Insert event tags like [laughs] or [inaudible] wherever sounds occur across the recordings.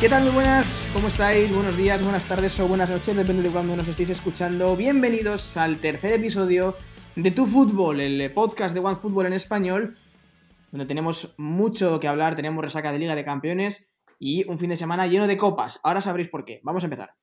¿Qué tal? Muy buenas, ¿cómo estáis? Buenos días, buenas tardes o buenas noches, depende de cuándo nos estéis escuchando. Bienvenidos al tercer episodio de Tu Fútbol, el podcast de One Football en español, donde tenemos mucho que hablar, tenemos resaca de Liga de Campeones y un fin de semana lleno de copas. Ahora sabréis por qué. Vamos a empezar.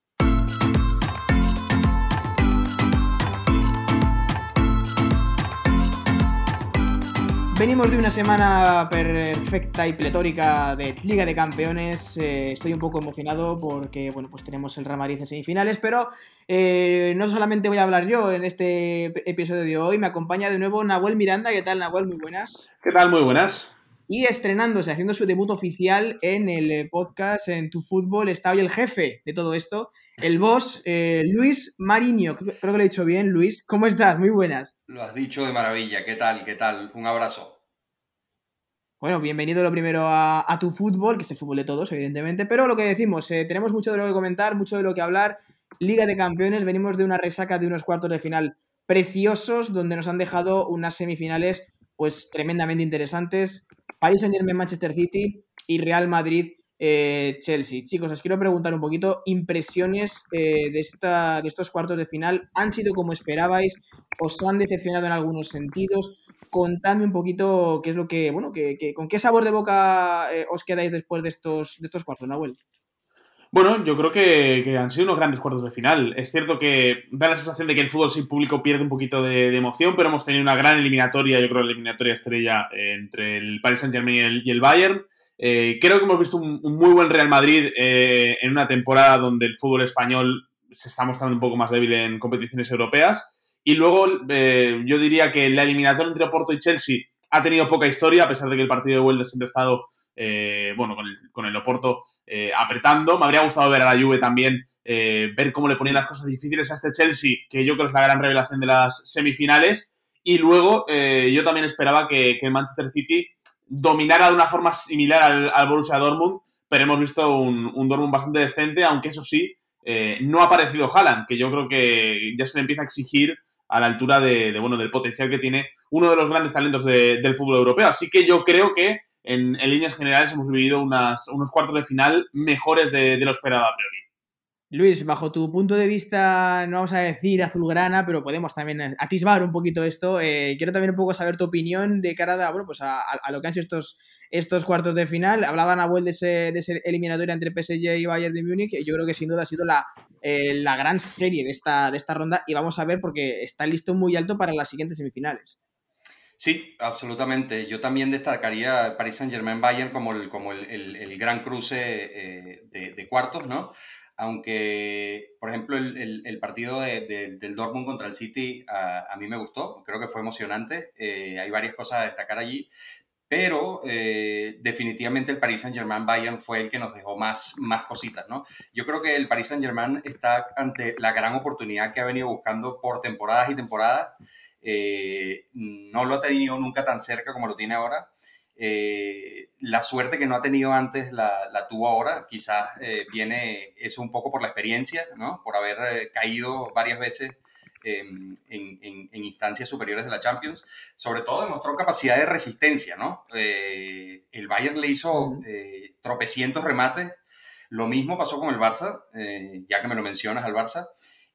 Venimos de una semana perfecta y pletórica de Liga de Campeones. Eh, estoy un poco emocionado porque, bueno, pues tenemos el Real Madrid en semifinales, pero eh, no solamente voy a hablar yo en este episodio de hoy, me acompaña de nuevo Nahuel Miranda. ¿Qué tal, Nahuel? Muy buenas. ¿Qué tal? Muy buenas. Y estrenándose, haciendo su debut oficial en el podcast En Tu Fútbol, está hoy el jefe de todo esto, el boss, eh, Luis Mariño. Creo que lo he dicho bien, Luis. ¿Cómo estás? Muy buenas. Lo has dicho de maravilla. ¿Qué tal? ¿Qué tal? Un abrazo. Bueno, bienvenido lo primero a, tu fútbol, que es el fútbol de todos, evidentemente. Pero lo que decimos, eh, tenemos mucho de lo que comentar, mucho de lo que hablar. Liga de Campeones, venimos de una resaca de unos cuartos de final preciosos, donde nos han dejado unas semifinales pues tremendamente interesantes. Paris Saint Germain, Manchester City y Real Madrid, eh, Chelsea. Chicos, os quiero preguntar un poquito impresiones eh, de, esta, de estos cuartos de final. ¿Han sido como esperabais? ¿Os han decepcionado en algunos sentidos? Contadme un poquito qué es lo que, bueno, que, con qué sabor de boca eh, os quedáis después de estos, de estos cuartos, Nahuel. Bueno, yo creo que, han sido unos grandes cuartos de final. Es cierto que da la sensación de que el fútbol sin público pierde un poquito de, emoción, pero hemos tenido una gran eliminatoria, yo creo, la eliminatoria estrella entre el Paris Saint-Germain y el Bayern. Eh, creo que hemos visto un, muy buen Real Madrid eh, en una temporada donde el fútbol español se está mostrando un poco más débil en competiciones europeas. Y luego eh, yo diría que la eliminatoria entre Porto y Chelsea ha tenido poca historia, a pesar de que el partido de vuelta siempre ha estado, bueno, con el, con el Oporto apretando. Me habría gustado ver a la Juve también, ver cómo le ponían las cosas difíciles a este Chelsea, que yo creo es la gran revelación de las semifinales. Y luego yo también esperaba que, el Manchester City dominara de una forma similar al, Borussia Dortmund, pero hemos visto un, un Dortmund bastante decente, aunque eso sí, eh, no ha aparecido Haaland, que yo creo que ya se le empieza a exigir a la altura de, bueno, del potencial que tiene uno de los grandes talentos del fútbol europeo. Así que yo creo que en, líneas generales hemos vivido unos cuartos de final mejores de, de lo esperado a priori. Luis, bajo tu punto de vista, no vamos a decir azulgrana, pero podemos también atisbar un poquito esto. Eh, quiero también un poco saber tu opinión de cara a, bueno, pues a, lo que han sido estos, estos cuartos de final. Hablaban a de ese, de ese eliminatoria entre PSG y Bayern de Múnich. Y yo creo que sin duda ha sido la, eh, la gran serie de esta, de esta ronda. Y vamos a ver porque está listo muy alto para las siguientes semifinales. Sí, absolutamente. Yo también destacaría Paris Saint-Germain-Bayern como el, como el, gran cruce eh, de, de, cuartos, ¿no? aunque, por ejemplo, el, partido del Dortmund contra el City a, mí me gustó, creo que fue emocionante, eh, hay varias cosas a destacar allí, pero eh, definitivamente el Paris Saint-Germain-Bayern fue el que nos dejó más, más cositas, ¿no? Yo creo que el Paris Saint-Germain está ante la gran oportunidad que ha venido buscando por temporadas y temporadas, eh, no lo ha tenido nunca tan cerca como lo tiene ahora, eh, la suerte que no ha tenido antes la, la tuvo ahora, quizás viene eso un poco por la experiencia, ¿no? por haber caído varias veces em, en, en, instancias superiores de la Champions. Sobre todo demostró capacidad de resistencia. ¿no? el Bayern le hizo tropecientos remates. Lo mismo pasó con el Barça, ya que me lo mencionas al Barça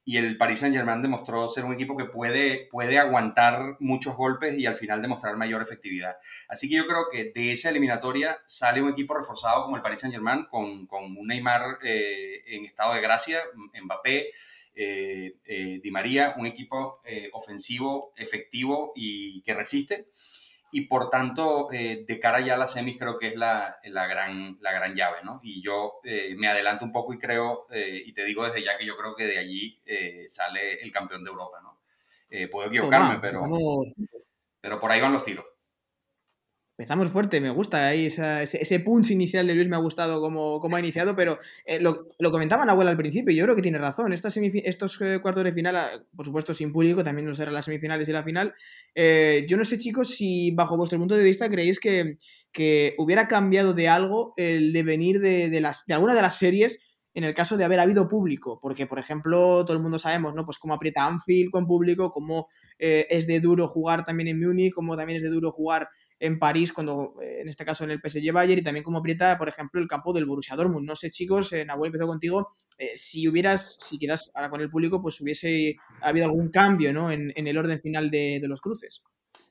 y el Paris Saint-Germain demostró ser un equipo que puede, puede aguantar muchos golpes y al final demostrar mayor efectividad. Así que yo creo que de esa eliminatoria sale un equipo reforzado como el Paris Saint-Germain, con, con, un Neymar eh, en estado de gracia, Mbappé, eh, eh, Di María, un equipo ofensivo, efectivo y que resiste y por tanto, eh, de cara ya a las semis creo que es la, la, gran, la gran llave, ¿no? Y yo eh, me adelanto un poco y creo, eh, y te digo desde ya que yo creo que de allí sale el campeón de Europa, ¿no? puedo equivocarme, pero, pero por ahí van los tiros. Empezamos fuerte, me gusta ahí ese, punch inicial de Luis me ha gustado como, ha iniciado, pero eh, lo, lo, comentaba Nahuel al principio y yo creo que tiene razón. Estas estos eh, cuartos de final, ah, por supuesto sin público, también no serán las semifinales y la final. Eh, yo no sé, chicos, si bajo vuestro punto de vista creéis que, que hubiera cambiado de algo el devenir de, de, las, de alguna de las series en el caso de haber habido público, porque por ejemplo todo el mundo sabemos, ¿no? Pues cómo aprieta Anfield con público, cómo es de duro jugar también en Múnich, cómo también es de duro jugar en París, cuando eh, en este caso en el PSG Bayern, y también cómo aprieta, por ejemplo, el campo del Borussia Dortmund. No sé, chicos, eh, Nahuel empezó contigo, eh, si hubieras, si quedas ahora con el público, pues hubiese habido algún cambio ¿no? en, el orden final de, los cruces.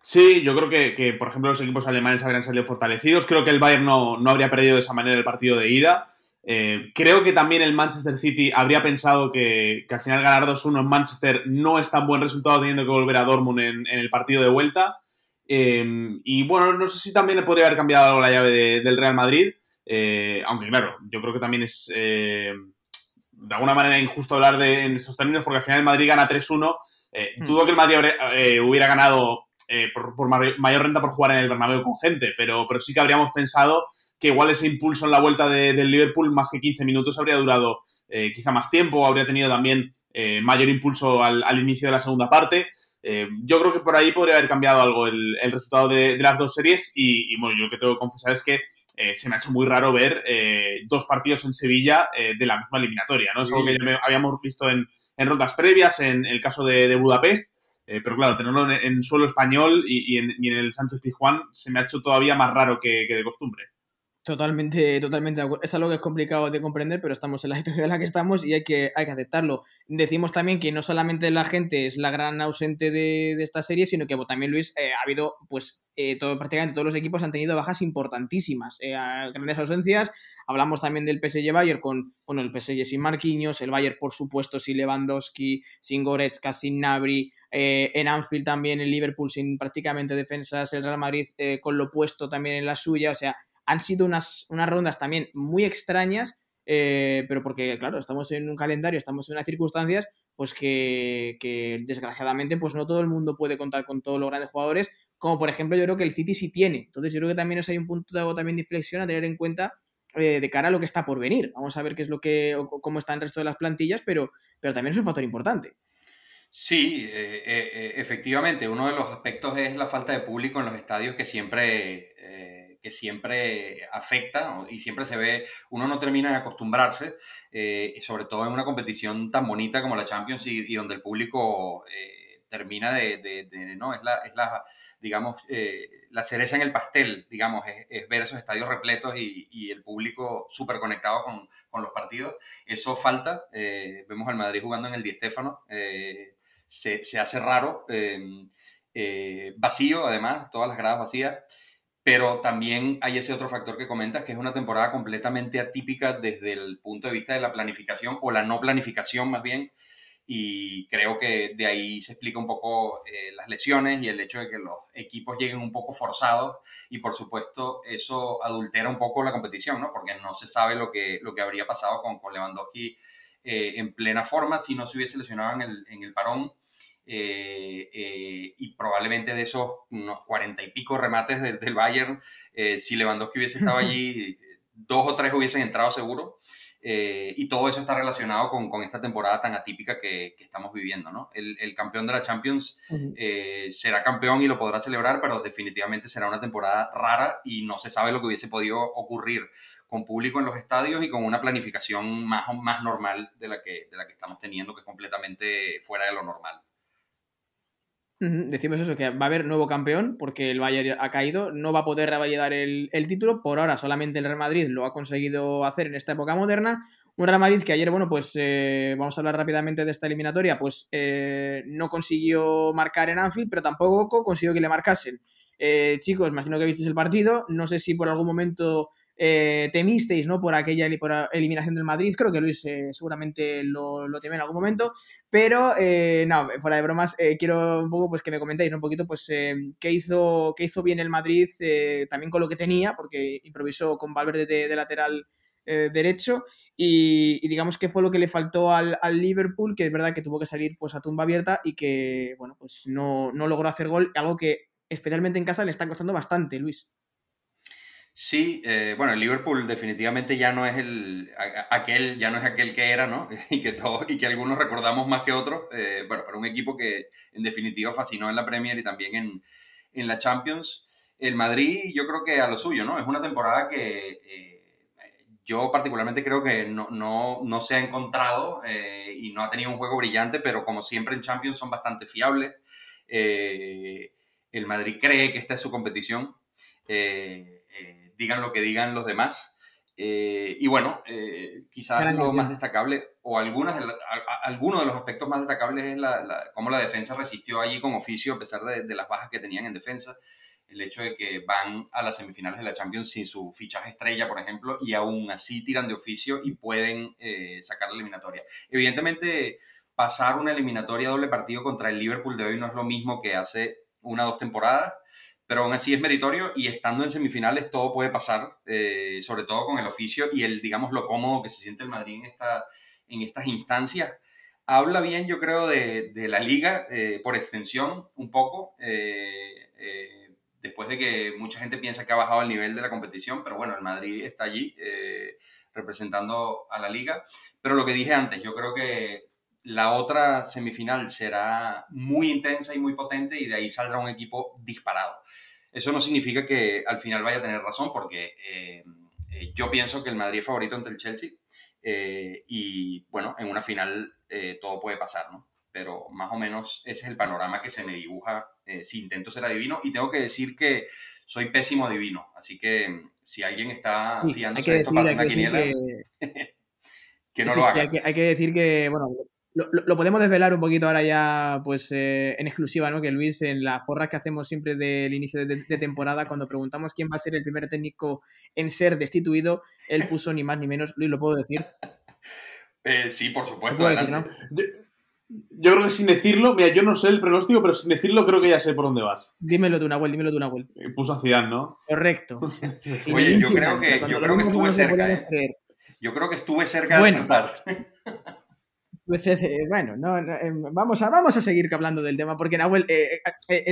Sí, yo creo que, por ejemplo, los equipos alemanes habrían salido fortalecidos. Creo que el Bayern no, no habría perdido de esa manera el partido de ida. Eh, creo que también el Manchester City habría pensado que, al final ganar 2-1 en Manchester no es tan buen resultado teniendo que volver a Dortmund en, el partido de vuelta. Eh, y bueno, no sé si también le podría haber cambiado algo la llave del Real Madrid. Eh, aunque claro, yo creo que también es de alguna manera injusto hablar de, en esos términos porque al final el Madrid gana 3-1. Mm. Dudo que el Madrid hubiera ganado por, mayor renta por jugar en el Bernabéu con gente, pero, pero sí que habríamos pensado que igual ese impulso en la vuelta del Liverpool, más que 15 minutos, habría durado eh, quizá más tiempo, habría tenido también eh, mayor impulso al, inicio de la segunda parte. Eh, yo creo que por ahí podría haber cambiado algo el, resultado de, las dos series y, bueno, yo lo que tengo que confesar es que se me ha hecho muy raro ver dos partidos en Sevilla de la misma eliminatoria, ¿no? Es algo que ya habíamos visto en, rondas previas, en el caso de, Budapest, pero claro, tenerlo en, suelo español y, en, el Sánchez Pizjuán se me ha hecho todavía más raro que de costumbre. Totalmente, totalmente Es algo que es complicado de comprender, pero estamos en la situación en la que estamos y hay que, hay que aceptarlo. Decimos también que no solamente la gente es la gran ausente de, esta serie, sino que también, Luis, eh, ha habido, pues, eh, todo, prácticamente todos los equipos han tenido bajas importantísimas, eh, grandes ausencias. Hablamos también del PSG Bayern con, bueno, el PSG sin Marquinhos, el Bayern, por supuesto, sin Lewandowski, sin Goretzka, sin Nabri, en Anfield también el Liverpool sin prácticamente defensas, el Real Madrid con lo puesto también en la suya, o sea han sido unas, unas rondas también muy extrañas, eh, pero porque, claro, estamos en un calendario, estamos en unas circunstancias, pues que, desgraciadamente pues no todo el mundo puede contar con todos los grandes jugadores, como por ejemplo yo creo que el City sí tiene. Entonces yo creo que también es hay un punto de, también de inflexión a tener en cuenta eh, de cara a lo que está por venir. Vamos a ver qué es lo que, cómo está el resto de las plantillas, pero, pero también es un factor importante. Sí, eh, efectivamente, uno de los aspectos es la falta de público en los estadios que siempre que siempre afecta y siempre se ve, uno no termina de acostumbrarse, eh, sobre todo en una competición tan bonita como la Champions y, donde el público eh, termina de, no, es la, es la digamos, eh, la cereza en el pastel, digamos, es, ver esos estadios repletos y, el público súper conectado con, con, los partidos. Eso falta, vemos al Madrid jugando en el Di Stéfano, se, se, hace raro, vacío además, todas las gradas vacías. Pero también hay ese otro factor que comentas, que es una temporada completamente atípica desde el punto de vista de la planificación o la no planificación más bien. Y creo que de ahí se explica un poco eh, las lesiones y el hecho de que los equipos lleguen un poco forzados y por supuesto eso adultera un poco la competición, ¿no? Porque no se sabe lo que, lo que habría pasado con, con Lewandowski eh, en plena forma si no se hubiese lesionado en el, en el parón eh, eh, y probablemente de esos unos cuarenta y pico remates del, del Bayern, eh, si Lewandowski hubiese estado [laughs] allí, dos o tres hubiesen entrado seguro. y todo eso está relacionado con, con esta temporada tan atípica que, que estamos viviendo. ¿no? El, el, campeón de la Champions será campeón y lo podrá celebrar, pero definitivamente será una temporada rara y no se sabe lo que hubiese podido ocurrir con público en los estadios y con una planificación más, más normal de la, que, de la que estamos teniendo, que es completamente fuera de lo normal. Decimos eso, que va a haber nuevo campeón porque el Bayern ha caído, no va a poder revalidar el, título, por ahora solamente el Real Madrid lo ha conseguido hacer en esta época moderna, un Real Madrid que ayer, bueno, pues eh, vamos a hablar rápidamente de esta eliminatoria, pues eh, no consiguió marcar en Anfield, pero tampoco consiguió que le marcasen. Eh, chicos, imagino que visteis el partido, no sé si por algún momento eh, temisteis ¿no? por aquella eliminación del Madrid. Creo que Luis eh, seguramente lo, lo teme en algún momento. Pero, eh, no, fuera de bromas, quiero un poco pues, que me comentéis un poquito pues, qué, hizo, qué hizo bien el Madrid también con lo que tenía, porque improvisó con Valverde de, lateral derecho. Y, digamos que fue lo que le faltó al, Liverpool, que es verdad que tuvo que salir pues, a tumba abierta y que bueno, pues no, no logró hacer gol, algo que especialmente en casa le está costando bastante, Luis. Sí, eh, bueno, el Liverpool definitivamente ya no es el aquel, ya no es aquel que era, ¿no? [laughs] Y que todos, y que algunos recordamos más que otros. Eh, bueno, pero un equipo que en definitiva fascinó en la Premier y también en, en, la Champions. El Madrid, yo creo que a lo suyo, ¿no? Es una temporada que eh, yo particularmente creo que no, no, no se ha encontrado y no ha tenido un juego brillante, pero como siempre en Champions son bastante fiables. el Madrid cree que esta es su competición digan lo que digan los demás. y bueno, quizás lo más destacable, o algunas de algunos de los aspectos más destacables es la, cómo la defensa resistió allí con oficio a pesar de, de las bajas que tenían en defensa el hecho de que van a las semifinales de la Champions sin su fichaje estrella, por ejemplo, y aún así tiran de oficio y pueden eh, sacar la eliminatoria. Evidentemente, pasar una eliminatoria doble partido contra el Liverpool de hoy no es lo mismo que hace una o dos temporadas, pero aún así es meritorio y estando en semifinales todo puede pasar, eh, sobre todo con el oficio y el, digamos, lo cómodo que se siente el Madrid en, esta, en estas instancias habla bien, yo creo, de, la liga eh, por extensión, un poco después de que mucha gente piensa que ha bajado el nivel de la competición, pero bueno, el Madrid está allí eh, representando a la liga. Pero lo que dije antes, yo creo que la otra semifinal será muy intensa y muy potente y de ahí saldrá un equipo disparado. Eso no significa que al final vaya a tener razón, porque eh, eh, yo pienso que el Madrid es favorito ante el Chelsea y bueno, en una final todo puede pasar, ¿no? Pero más o menos ese es el panorama que se me dibuja eh, si intento ser adivino. Y tengo que decir que soy pésimo adivino. Así que mm, si alguien está fiándose de esto para una quiniela, que... no lo haga. hay, que, decir que, bueno, lo, podemos desvelar un poquito ahora ya, pues eh, en exclusiva, ¿no? Que Luis, en las porras que hacemos siempre del inicio de, temporada, cuando preguntamos quién va a ser el primer técnico en ser destituido, él puso ni más ni menos, Luis, ¿lo puedo decir? Eh, sí, por supuesto. Adelante. Yo creo que sin decirlo, mira, yo no sé el pronóstico, pero sin decirlo creo que ya sé por dónde vas. Dímelo tú, Nahuel, dímelo tú, Nahuel. Eh, puso a Zidane, ¿no? Correcto. [laughs] Oye, yo creo que, yo creo que estuve cerca. ¿eh? Yo creo que estuve cerca de acertar. [laughs] Pues, eh, bueno, no, em, vamos, a, vamos a seguir hablando del tema, porque Nahuel,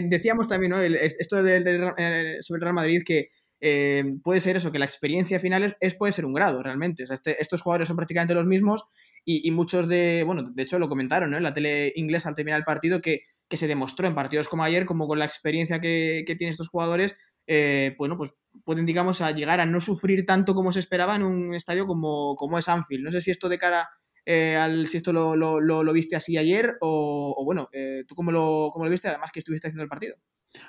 decíamos también, ¿no? esto sobre el Real Madrid que puede ser eso, que la experiencia final es, puede ser un grado, realmente. Este, estos jugadores son prácticamente los mismos y, muchos de, bueno, de hecho lo comentaron ¿no? en la tele inglesa al terminar el partido que, que se demostró en partidos como ayer, como con la experiencia que, que tienen estos jugadores, eh, bueno, pues pueden, digamos, a llegar a no sufrir tanto como se esperaba en un estadio como, como es Anfield. No sé si esto de cara eh, al, si esto lo, lo, lo, viste así ayer o, bueno, eh, tú cómo lo, cómo lo viste, además que estuviste haciendo el partido.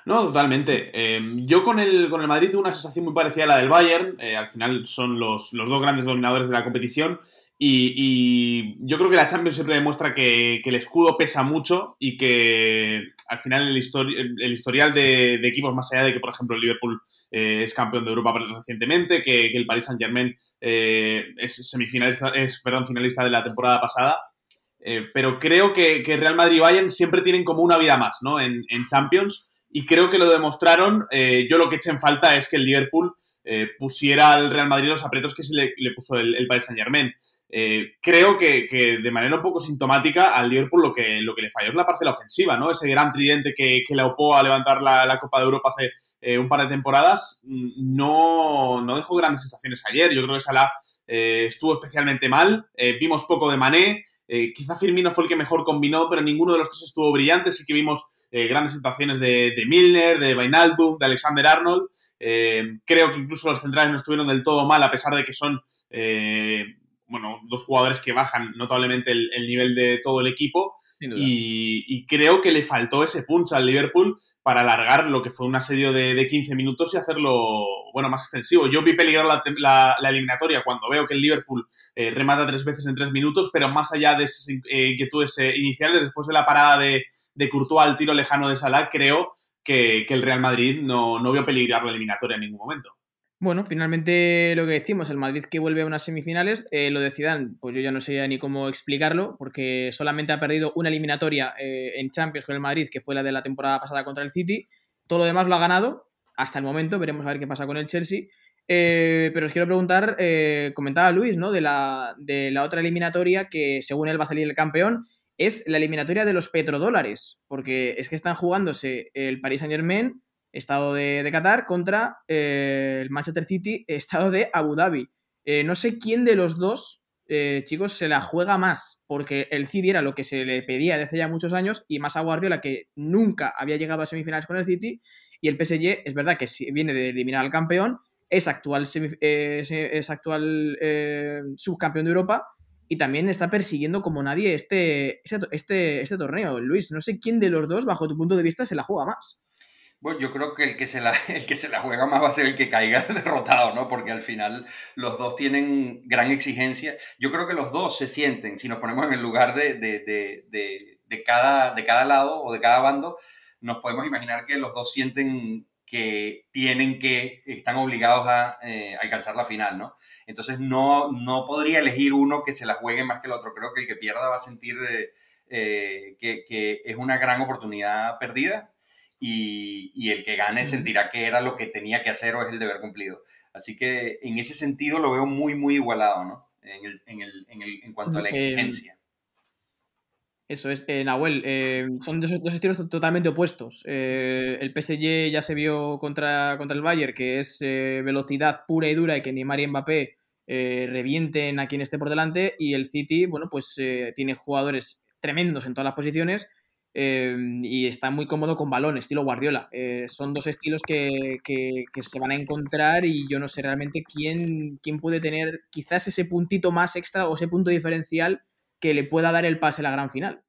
No, totalmente. Em, yo con el, con el Madrid tuve una sensación muy parecida a la del Bayern. al final son los, los, dos grandes dominadores de la competición. Y, yo creo que la Champions siempre demuestra que, el escudo pesa mucho y que al final el, el historial de, equipos, más allá de que, por ejemplo, el Liverpool eh, es campeón de Europa recientemente, que, el Paris Saint Germain eh, es semifinalista, es, perdón, finalista de la temporada pasada. Eh, pero creo que, Real Madrid y Bayern siempre tienen como una vida más ¿no? en, Champions y creo que lo demostraron. yo lo que eché en falta es que el Liverpool pusiera al Real Madrid los aprietos que se le, puso el, el Paris Saint Germain. Eh, creo que, de manera un poco sintomática al Liverpool lo que, lo que le falló es la parcela ofensiva, ¿no? Ese gran tridente que, que le opó a levantar la, Copa de Europa hace eh, un par de temporadas mm, no, no, dejó grandes sensaciones ayer. Yo creo que Salah eh, estuvo especialmente mal. vimos poco de Mané. quizá Firmino fue el que mejor combinó, pero ninguno de los tres estuvo brillante. Sí que vimos grandes situaciones de, de, Milner, de Vainaldum, de Alexander Arnold. creo que incluso los centrales no estuvieron del todo mal, a pesar de que son bueno, dos jugadores que bajan notablemente el, nivel de todo el equipo. Y, creo que le faltó ese punch al Liverpool para alargar lo que fue un asedio de, 15 minutos y hacerlo, bueno, más extensivo. Yo vi peligrar la, eliminatoria cuando veo que el Liverpool eh, remata tres veces en tres minutos, pero más allá de esas eh, inquietudes eh, iniciales, después de la parada de, de Courtois al tiro lejano de Salah, creo que, el Real Madrid no, no vio peligrar la eliminatoria en ningún momento. Bueno, finalmente lo que decimos, el Madrid que vuelve a unas semifinales, eh, lo de Zidane, pues yo ya no sé ni cómo explicarlo, porque solamente ha perdido una eliminatoria eh, en Champions con el Madrid, que fue la de la temporada pasada contra el City. Todo lo demás lo ha ganado hasta el momento, veremos a ver qué pasa con el Chelsea. Eh, pero os quiero preguntar, comentaba Luis, ¿no? De la, de la otra eliminatoria que según él va a salir el campeón, es la eliminatoria de los petrodólares, porque es que están jugándose el Paris Saint Germain, estado de, Qatar, contra eh, el Manchester City, [laughs] estado de Abu Dhabi. Eh, no sé quién de los dos, eh, chicos, se la juega más, porque el City era lo que se le pedía desde ya muchos años, y más a Guardiola, que nunca había llegado a semifinales con el City, y el PSG es verdad que viene de eliminar al campeón, es actual, subcampeón de Europa, y también está persiguiendo como nadie este, este, este, este torneo. Luis, no sé quién de los dos, bajo tu punto de vista, se la juega más. Bueno, yo creo que el que, se la, [laughs] el que se la juega más va a ser el que caiga [laughs] derrotado, ¿no? Porque al final los dos tienen gran exigencia. Yo creo que los dos se sienten, si nos ponemos en el lugar de, de, de, de, cada, de cada lado o de cada bando, nos podemos imaginar que los dos sienten que tienen que, están obligados a eh, alcanzar la final, ¿no? Entonces no, no podría elegir uno que se la juegue más que el otro. Creo que el que pierda va a sentir eh, eh, que, que, es una gran oportunidad perdida y, el que gane sentirá que era lo que tenía que hacer o es el deber cumplido. Así que en ese sentido lo veo muy, muy igualado, ¿no? En, el, en, el, en, el, en cuanto a la em, exigencia. Eso es, eh, Nahuel, eh, son dos, estilos totalmente opuestos. Eh, el PSG ya se vio contra, contra el Bayern, que es velocidad pura y dura y que Neymar y Mbappé revienten a quien esté por delante, y el City, bueno, pues tiene jugadores tremendos en todas las posiciones, Em, y está muy cómodo con balón, estilo Guardiola. Eh, son dos estilos que, que, se van a encontrar y yo no sé realmente quién, quién puede tener quizás ese puntito más extra o ese punto diferencial que le pueda dar el pase a la gran final.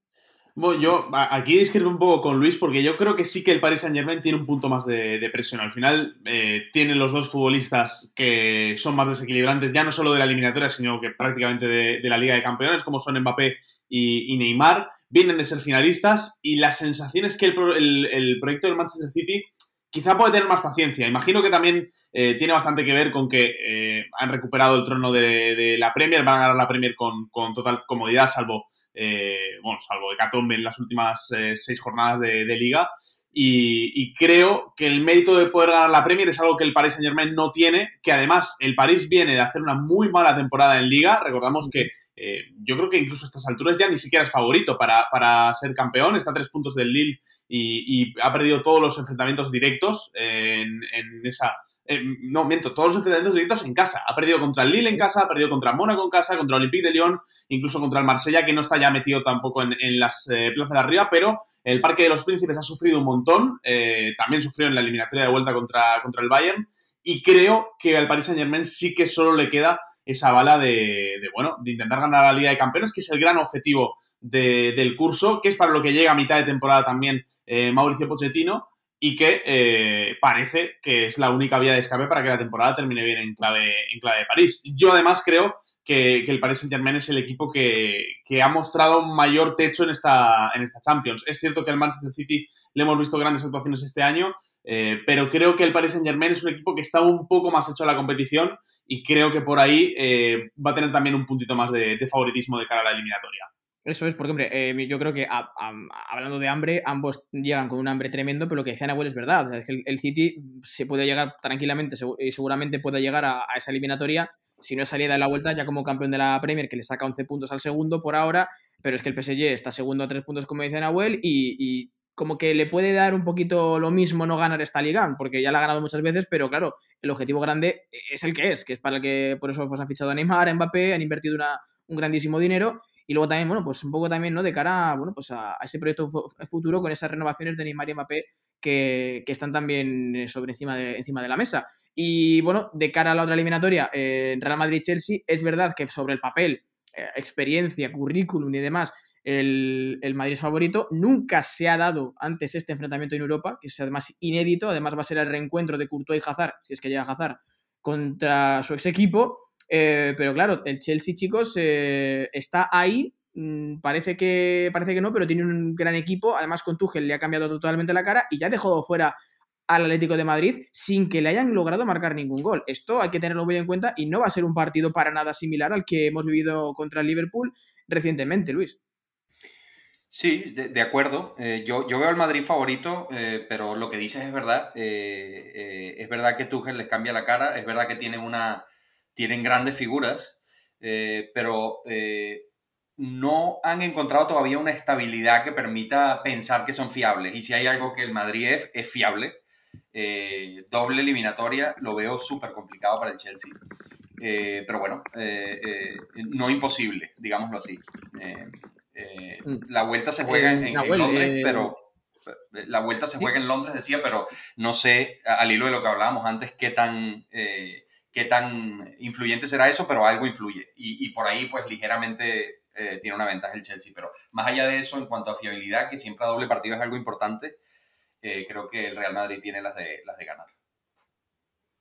Bueno, yo aquí discrepo un poco con Luis porque yo creo que sí que el Paris Saint Germain tiene un punto más de, presión. Al final eh, tienen los dos futbolistas que son más desequilibrantes, ya no solo de la eliminatoria, sino que prácticamente de, la Liga de Campeones, como son Mbappé y Neymar vienen de ser finalistas y la sensación es que el, proyecto del Manchester City quizá puede tener más paciencia. Imagino que también eh, tiene bastante que ver con que eh, han recuperado el trono de, la Premier, van a ganar la Premier con, total comodidad, salvo, eh, bueno, salvo Hecatombe en las últimas seis jornadas de, liga. Y, y, creo que el mérito de poder ganar la Premier es algo que el Paris Saint Germain no tiene, que además el París viene de hacer una muy mala temporada en liga. Recordamos que eh, yo creo que incluso a estas alturas ya ni siquiera es favorito para, ser campeón, está a tres puntos del Lille y, ha perdido todos los enfrentamientos directos en, esa... no, miento, todos los enfrentamientos directos en casa. Ha perdido contra el Lille en casa, ha perdido contra Mónaco en casa, contra Olympique de Lyon, incluso contra el Marsella, que no está ya metido tampoco en, las eh, plazas de arriba, pero el Parque de los Príncipes ha sufrido un montón. Eh, también sufrió en la eliminatoria de vuelta contra, contra el Bayern. Y creo que al Paris Saint Germain sí que solo le queda esa bala de, bueno, de intentar ganar la Liga de Campeones, que es el gran objetivo del curso, que es para lo que llega a mitad de temporada también eh, Mauricio Pochettino y que eh, parece que es la única vía de escape para que la temporada termine bien en clave, en clave de París. Yo además creo que, el Paris Saint Germain es el equipo que, ha mostrado mayor techo en esta, en esta Champions. Es cierto que al Manchester City le hemos visto grandes actuaciones este año, eh, pero creo que el Paris Saint Germain es un equipo que está un poco más hecho a la competición y creo que por ahí eh, va a tener también un puntito más de, favoritismo de cara a la eliminatoria. Eso es, porque, hombre, eh, yo creo que hablando de hambre, ambos llegan con un hambre tremendo, pero lo que decía Nahuel es verdad. es que el, City se puede llegar tranquilamente y seguramente puede llegar a, esa eliminatoria, si no es salida de la vuelta, ya como campeón de la Premier, que le saca 11 puntos al segundo por ahora, pero es que el PSG está segundo a 3 puntos, como dice Nahuel, y como que le puede dar un poquito lo mismo no ganar esta liga, porque ya la ha ganado muchas veces, pero claro, el objetivo grande es el que es, que es para el que por eso pues, han fichado a Neymar, a Mbappé, han invertido una, un grandísimo dinero. Y luego también, bueno, pues un poco también, ¿no? De cara bueno, pues a, ese proyecto futuro con esas renovaciones de Neymar y Mbappé que, que, están también eh, sobre encima de, encima de la mesa. Y bueno, de cara a la otra eliminatoria, en Real Madrid-Chelsea, es verdad que sobre el papel, eh, experiencia, currículum y demás, el, Madrid es favorito. Nunca se ha dado antes este enfrentamiento en Europa, que es además inédito. Además va a ser el reencuentro de Courtois y Hazard, si es que llega Hazard, contra su ex equipo. Eh, pero claro, el Chelsea, chicos, eh, está ahí. Mm, parece que, parece que no, pero tiene un gran equipo. Además, con Tuchel le ha cambiado totalmente la cara y ya ha dejado fuera al Atlético de Madrid sin que le hayan logrado marcar ningún gol. Esto hay que tenerlo muy en cuenta y no va a ser un partido para nada similar al que hemos vivido contra el Liverpool recientemente, Luis. Sí, de, acuerdo. Eh, yo, yo, veo al Madrid favorito, eh, pero lo que dices es verdad. Eh, es verdad que Tuchel les cambia la cara, es verdad que tienen, una, tienen grandes figuras, pero no han encontrado todavía una estabilidad que permita pensar que son fiables. Y si hay algo que el Madrid es, es fiable, doble eliminatoria, lo veo súper complicado para el Chelsea. pero bueno, no imposible, digámoslo así. Eh, mm. la vuelta se juega en, Londres, eh, pero eh, la vuelta se juega en Londres, decía, pero no sé, al hilo de lo que hablábamos antes, qué tan, qué tan influyente será eso, pero algo influye. Y, por ahí, pues ligeramente tiene una ventaja el Chelsea. Pero más allá de eso, en cuanto a fiabilidad, que siempre a doble partido es algo importante, creo que el Real Madrid tiene las de, las de ganar.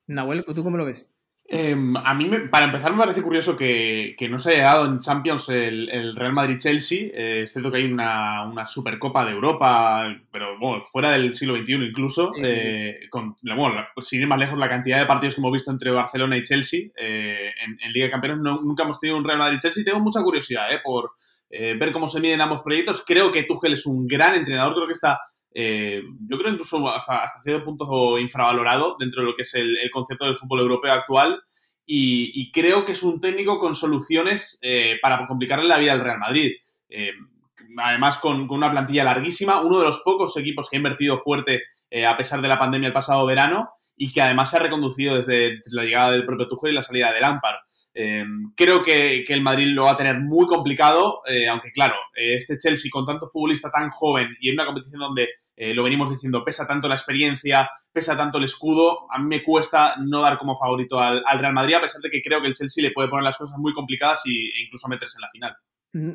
Nahuel, ¿tú cómo lo ves? Em, a mí, para empezar, me parece curioso que, no se haya dado en Champions el, Real Madrid-Chelsea. Eh, es cierto que hay una, Supercopa de Europa, pero bueno, fuera del siglo XXI incluso. Eh, con, bueno, sin ir más lejos, la cantidad de partidos que hemos visto entre Barcelona y Chelsea eh, en, Liga de Campeones, nunca hemos tenido un Real Madrid-Chelsea. Tengo mucha curiosidad por ver cómo se miden ambos proyectos. Creo que Tuchel es un gran entrenador, creo que está eh, yo creo incluso hasta, hasta cierto punto infravalorado dentro de lo que es el, concepto del fútbol europeo actual. Y, creo que es un técnico con soluciones eh, para complicarle la vida al Real Madrid. Eh, además, con, una plantilla larguísima, uno de los pocos equipos que ha invertido fuerte a pesar de la pandemia el pasado verano y que además se ha reconducido desde, la llegada del propio Tuchel y la salida de Lampard. creo que, que, el Madrid lo va a tener muy complicado, aunque claro, este Chelsea con tanto futbolista tan joven y en una competición donde eh, lo venimos diciendo, pesa tanto la experiencia, pesa tanto el escudo. A mí me cuesta no dar como favorito al, Real Madrid, a pesar de que creo que el Chelsea le puede poner las cosas muy complicadas e incluso meterse en la final.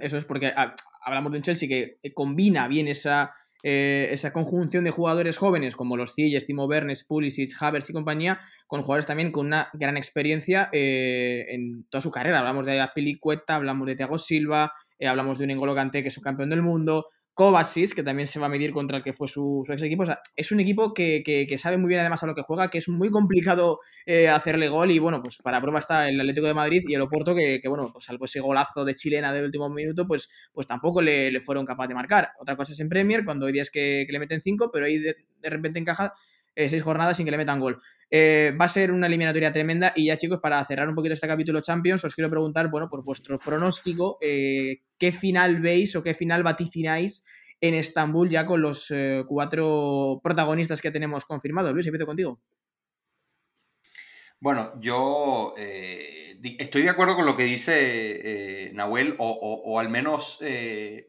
Eso es porque ah, hablamos de un Chelsea que combina bien esa, eh, esa conjunción de jugadores jóvenes como los Ziyech, Timo Werner, Pulisic, Havertz y compañía, con jugadores también con una gran experiencia eh, en toda su carrera. Hablamos de Apilicueta, hablamos de Thiago Silva, hablamos de un Engolo que es un campeón del mundo, Kovacic, que también se va a medir contra el que fue su, ex equipo. es un equipo que, sabe muy bien además a lo que juega, que es muy complicado eh, hacerle gol. Y bueno, pues para prueba está el Atlético de Madrid y el Oporto, que, bueno, pues salvo ese golazo de chilena del último minuto, pues, pues tampoco le, fueron capaces de marcar. Otra cosa es en Premier, cuando hay días que, le meten cinco, pero ahí de, repente encaja eh, seis jornadas sin que le metan gol. Eh, va a ser una eliminatoria tremenda y ya chicos, para cerrar un poquito este capítulo Champions, os quiero preguntar, bueno, por vuestro pronóstico, eh, ¿qué final veis o qué final vaticináis en Estambul ya con los eh, cuatro protagonistas que tenemos confirmados? Luis, empiezo contigo. Bueno, yo estoy de acuerdo con lo que dice Nahuel, o, al menos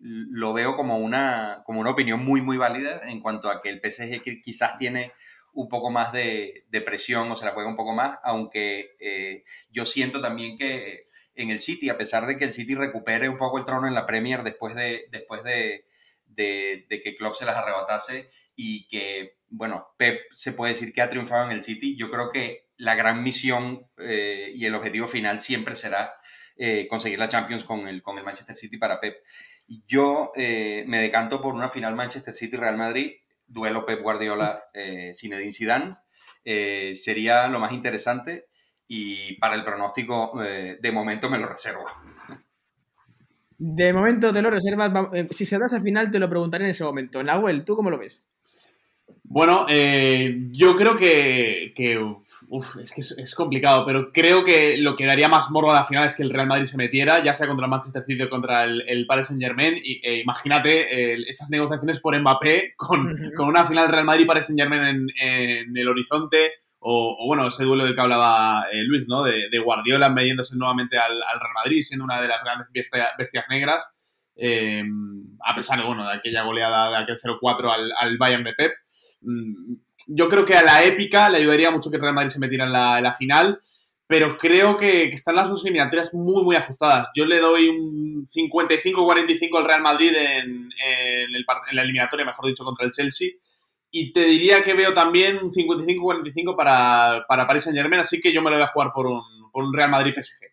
lo veo como una, como una opinión muy, muy válida en cuanto a que el PSG quizás tiene un poco más de, presión o se la juega un poco más, aunque eh, yo siento también que en el City, a pesar de que el City recupere un poco el trono en la Premier después de, después de, que Klopp se las arrebatase y que, bueno, Pep se puede decir que ha triunfado en el City, yo creo que la gran misión eh, y el objetivo final siempre será eh, conseguir la Champions con el, con el Manchester City para Pep. Yo me decanto por una final Manchester City-Real Madrid duelo Pep Guardiola eh, Zinedine Zidane. Eh, sería lo más interesante y para el pronóstico eh, de momento me lo reservo. De momento te lo reservas. Eh, si se da esa final te lo preguntaré en ese momento. Nahuel, ¿tú cómo lo ves? Bueno, yo creo que, es que es, complicado, pero creo que lo que daría más morbo a la final es que el Real Madrid se metiera, ya sea contra el Manchester City o contra el, Paris Saint Germain. Y, e imagínate esas negociaciones por Mbappé con, una final Real Madrid-Paris Saint Germain en, el horizonte. O, bueno, ese duelo del que hablaba eh, Luis, ¿no? De, Guardiola mediéndose nuevamente al, Real Madrid, siendo una de las grandes bestias negras. Eh, a pesar bueno, de aquella goleada de aquel 0-4 al, al Bayern de Pep. Yo creo que a la épica le ayudaría mucho que el Real Madrid se metiera en la, final, pero creo que, están las dos eliminatorias muy, muy ajustadas. Yo le doy un 55-45 al Real Madrid en, la eliminatoria, mejor dicho, contra el Chelsea. Y te diría que veo también un 55-45 para, para Paris Saint Germain, así que yo me lo voy a jugar por un, Real Madrid-PSG.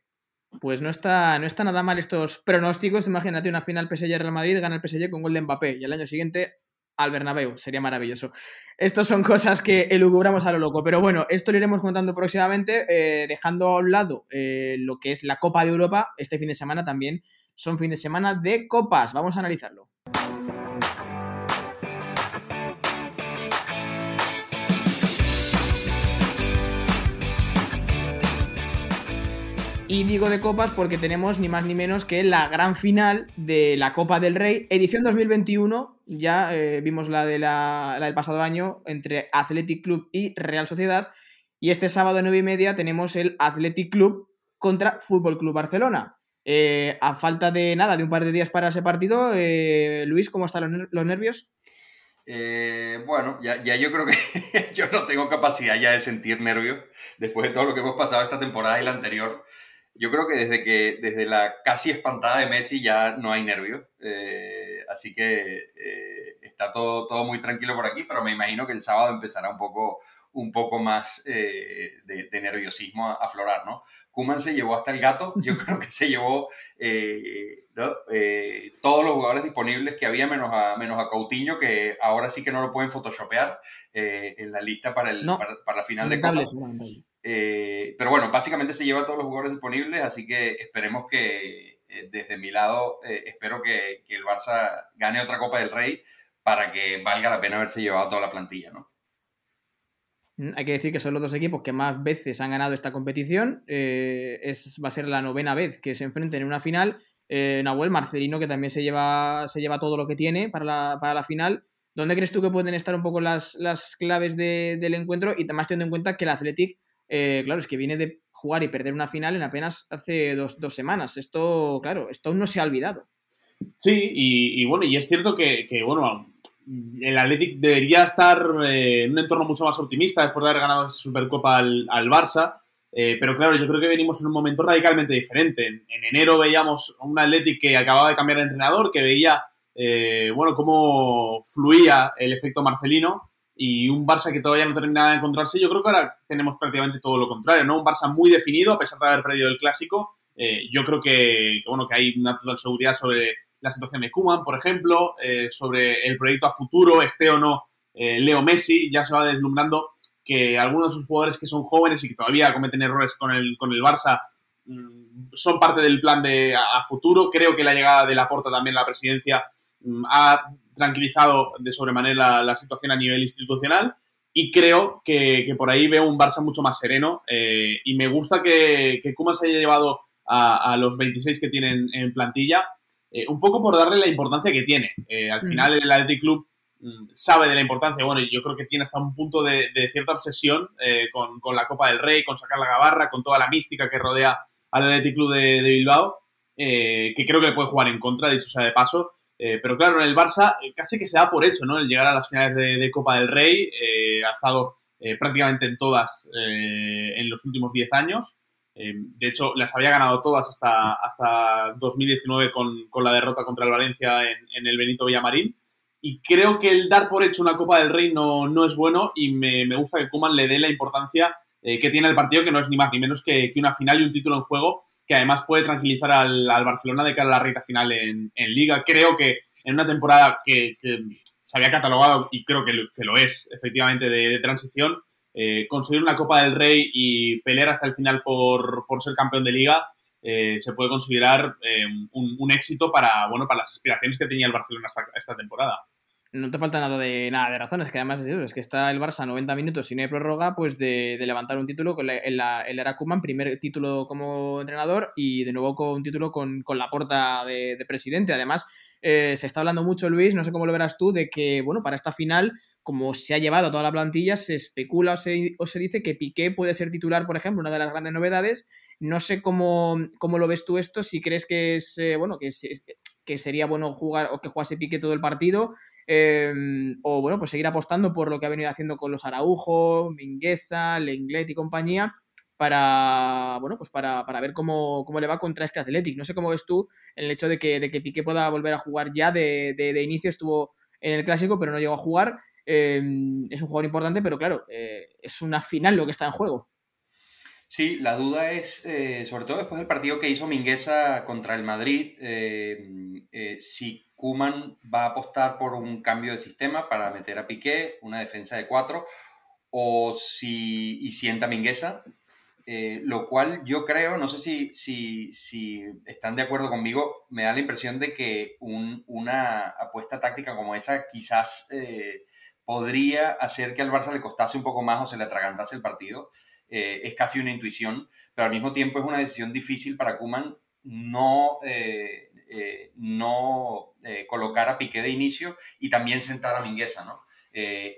Pues no está, no está nada mal estos pronósticos. Imagínate una final PSG-Real Madrid, gana el PSG con gol de Mbappé y el año siguiente al Bernabéu, sería maravilloso. Estas son cosas que elucubramos a lo loco, pero bueno, esto lo iremos contando próximamente, eh, dejando a un lado eh, lo que es la Copa de Europa, este fin de semana también son fin de semana de copas, vamos a analizarlo. Y digo de copas porque tenemos ni más ni menos que la gran final de la Copa del Rey, edición 2021. Ya eh, vimos la, de la, del pasado año entre Athletic Club y Real Sociedad. Y este sábado a 9 y media tenemos el Athletic Club contra Fútbol Club Barcelona. Eh, a falta de nada, de un par de días para ese partido, eh, Luis, ¿cómo están los, nervios? bueno, ya, ya, yo creo que [laughs] yo no tengo capacidad ya de sentir nervios después de todo lo que hemos pasado esta temporada y la anterior. Yo creo que desde, que desde la casi espantada de Messi ya no hay nervios. Eh, así que eh, está todo, todo muy tranquilo por aquí, pero me imagino que el sábado empezará un poco, un poco más de, nerviosismo a aflorar, ¿no? Kuman se llevó hasta el gato, yo [laughs] creo que se llevó eh, eh, todos los jugadores disponibles que había, menos a, menos a Coutinho, que ahora sí que no lo pueden photoshopear eh, en la lista para, el, para, la final de Copa. Pero bueno, básicamente se lleva todos los jugadores disponibles, así que esperemos que desde mi lado, espero que, el Barça gane otra Copa del Rey para que valga la pena haberse llevado toda la plantilla, ¿no? Mm, hay que decir que son los dos equipos que más veces han ganado esta competición. Eh, es, va a ser la novena vez que se enfrenten en una final. Eh, Nahuel Marcelino, que también se lleva, se lleva todo lo que tiene para la, para la final. ¿Dónde crees tú que pueden estar un poco las, las claves del encuentro? Y además teniendo en cuenta que el Athletic, eh, claro, es que viene de jugar y perder una final en apenas hace dos, semanas. Esto, claro, esto aún no se ha olvidado. Sí, y, bueno, y es cierto que, bueno, el Athletic debería estar eh, en un entorno mucho más optimista después de haber ganado esa Supercopa al, Barça. Eh, pero claro, yo creo que venimos en un momento radicalmente diferente. En, enero veíamos un Athletic que acababa de cambiar de entrenador, que veía bueno, cómo fluía el efecto Marcelino y un Barça que todavía no terminaba de encontrarse. Yo creo que ahora tenemos prácticamente todo lo contrario, ¿no? Un Barça muy definido, a pesar de haber perdido el clásico. yo creo que, bueno, que hay una total seguridad sobre la situación de Kuman, por ejemplo, eh, sobre el proyecto a futuro, esté o no eh, Leo Messi, ya se va deslumbrando que algunos de sus jugadores que son jóvenes y que todavía cometen errores con el, con el Barça mm, son parte del plan de a, futuro. Creo que la llegada de Laporta también a la presidencia mm, ha tranquilizado de sobremanera la, situación a nivel institucional y creo que, por ahí veo un Barça mucho más sereno eh, y me gusta que, que Kuman se haya llevado a, a, los 26 que tienen en plantilla eh, un poco por darle la importancia que tiene. Eh, al mm. final el Athletic Club mm, sabe de la importancia, bueno, y yo creo que tiene hasta un punto de, cierta obsesión eh, con, la Copa del Rey, con sacar la gabarra, con toda la mística que rodea al Athletic Club de, Bilbao, que creo que le puede jugar en contra, dicho sea de paso. Pero claro, en el Barça casi que se da por hecho, ¿no? El llegar a las finales de, Copa del Rey, ha estado prácticamente en todas en los últimos 10 años. De hecho, las había ganado todas hasta, hasta 2019 con, con la derrota contra el Valencia en, el Benito Villamarín. Y creo que el dar por hecho una Copa del Rey no, no es bueno y me, me, gusta que Kuman le dé la importancia eh, que tiene el partido, que no es ni más ni menos que, una final y un título en juego, que además puede tranquilizar al, al Barcelona de cara a la recta final en, en, Liga. Creo que en una temporada que, se había catalogado, y creo que lo, es efectivamente, de, de transición, eh, conseguir una Copa del Rey y pelear hasta el final por, por ser campeón de liga eh, se puede considerar eh, un, éxito para, bueno, para las aspiraciones que tenía el Barcelona esta, esta temporada. No te falta nada de nada de razones, que además es, es que está el Barça 90 minutos sin hay prórroga, pues de, de levantar un título con el, el Arakuman, primer título como entrenador y de nuevo con un título con, con la porta de, de presidente. Además, se está hablando mucho, Luis, no sé cómo lo verás tú, de que, bueno, para esta final como se ha llevado toda la plantilla, se especula o se, dice que Piqué puede ser titular, por ejemplo, una de las grandes novedades. No sé cómo, cómo lo ves tú esto, si crees que es eh, bueno, que, que sería bueno jugar o que jugase Piqué todo el partido. Em, o bueno, pues seguir apostando por lo que ha venido haciendo con los Araujo, Mingueza, Lenglet y compañía para bueno pues para, ver cómo, le va contra este Athletic. No sé cómo ves tú el hecho de que, de que Piqué pueda volver a jugar ya de, de inicio, estuvo en el clásico, pero no llegó a jugar. Em, es un jugador importante, pero claro, eh, es una final lo que está en juego. Sí, la duda es, eh, sobre todo después del partido que hizo Mingueza contra el Madrid, em, eh, si Kuman va a apostar por un cambio de sistema para meter a Piqué, una defensa de cuatro, o si y sienta Mingueza, lo cual yo creo, no sé si, si, si, están de acuerdo conmigo, me da la impresión de que una apuesta táctica como esa quizás podría hacer que al Barça le costase un poco más o se le atragantase el partido. Eh, es casi una intuición, pero al mismo tiempo es una decisión difícil para Kuman no, eh, eh, no colocar a Piqué de inicio y también sentar a Mingueza, ¿no?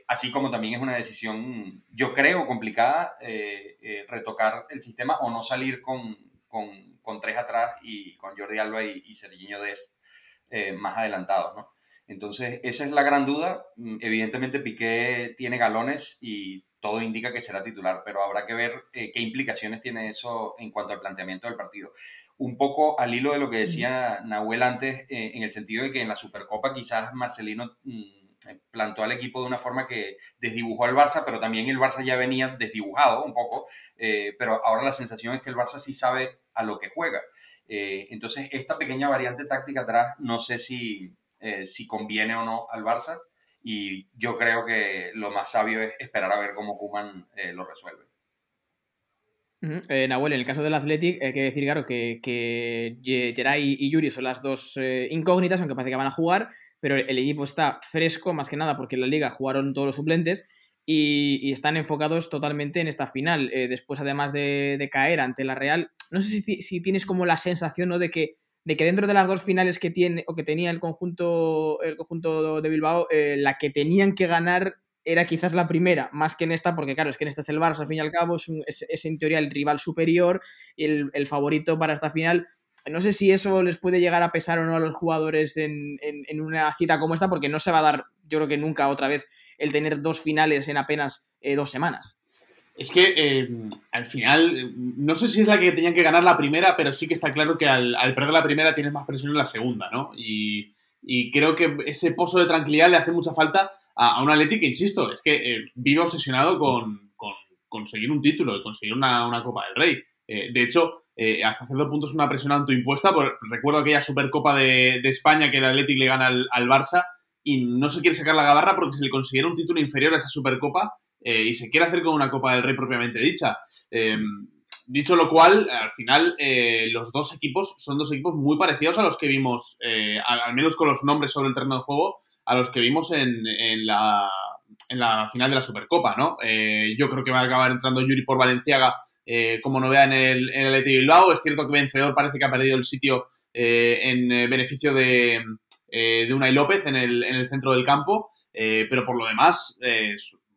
así como también es una decisión, yo creo, complicada retocar el sistema o no salir con, con, con, tres atrás y con Jordi Alba y, y Serginho más adelantados, ¿no? Entonces, esa es la gran duda. Mm, evidentemente, Piqué tiene galones y todo indica que será titular, pero habrá que ver eh, qué implicaciones tiene eso en cuanto al planteamiento del partido. Un poco al hilo de lo que decía Nahuel antes, eh, en el sentido de que en la Supercopa quizás Marcelino mm, plantó al equipo de una forma que desdibujó al Barça, pero también el Barça ya venía desdibujado un poco, eh, pero ahora la sensación es que el Barça sí sabe a lo que juega. Eh, entonces, esta pequeña variante táctica atrás, no sé si, si conviene o no al Barça, y yo creo que lo más sabio es esperar a ver cómo Kuman lo resuelve. Nahuel, en el caso del Athletic, hay que decir, claro, que, que Geray y Yuri son las dos incógnitas, aunque parece que van a jugar pero el equipo está fresco, más que nada porque en la liga jugaron todos los suplentes y, están enfocados totalmente en esta final. Eh, después, además de, caer ante la Real, no sé si, tienes como la sensación ¿no? de, que, de que dentro de las dos finales que tiene o que tenía el conjunto, el conjunto de Bilbao, eh, la que tenían que ganar era quizás la primera, más que en esta, porque claro, es que en esta es el Barça, al fin y al cabo, es, en teoría el rival superior, el, el favorito para esta final no sé si eso les puede llegar a pesar o no a los jugadores en, una cita como esta, porque no se va a dar, yo creo que nunca otra vez, el tener dos finales en apenas eh, dos semanas. Es que eh, al final, no sé si es la que tenían que ganar la primera, pero sí que está claro que al, perder la primera tienes más presión en la segunda, ¿no? Y, creo que ese pozo de tranquilidad le hace mucha falta a, un Atlético que, insisto, es que eh, vive obsesionado con, conseguir un título y conseguir una, Copa del Rey. de hecho, eh, hasta cierto punto es una presión autoimpuesta. Por, recuerdo aquella Supercopa de, España que el Athletic le gana al, Barça y no se quiere sacar la gabarra porque se le considera un título inferior a esa Supercopa eh, y se quiere hacer con una Copa del Rey propiamente dicha. Em, dicho lo cual, al final eh, los dos equipos son dos equipos muy parecidos a los que vimos, al, menos con los nombres sobre el terreno de juego, a los que vimos en, la, en la final de la Supercopa, ¿no? yo creo que va a acabar entrando Yuri por Valenciaga eh, como novedad en el, en el Bilbao. Es cierto que vencedor parece que ha perdido el sitio eh, en eh, beneficio de, de Unai López en el, en el centro del campo, pero por lo demás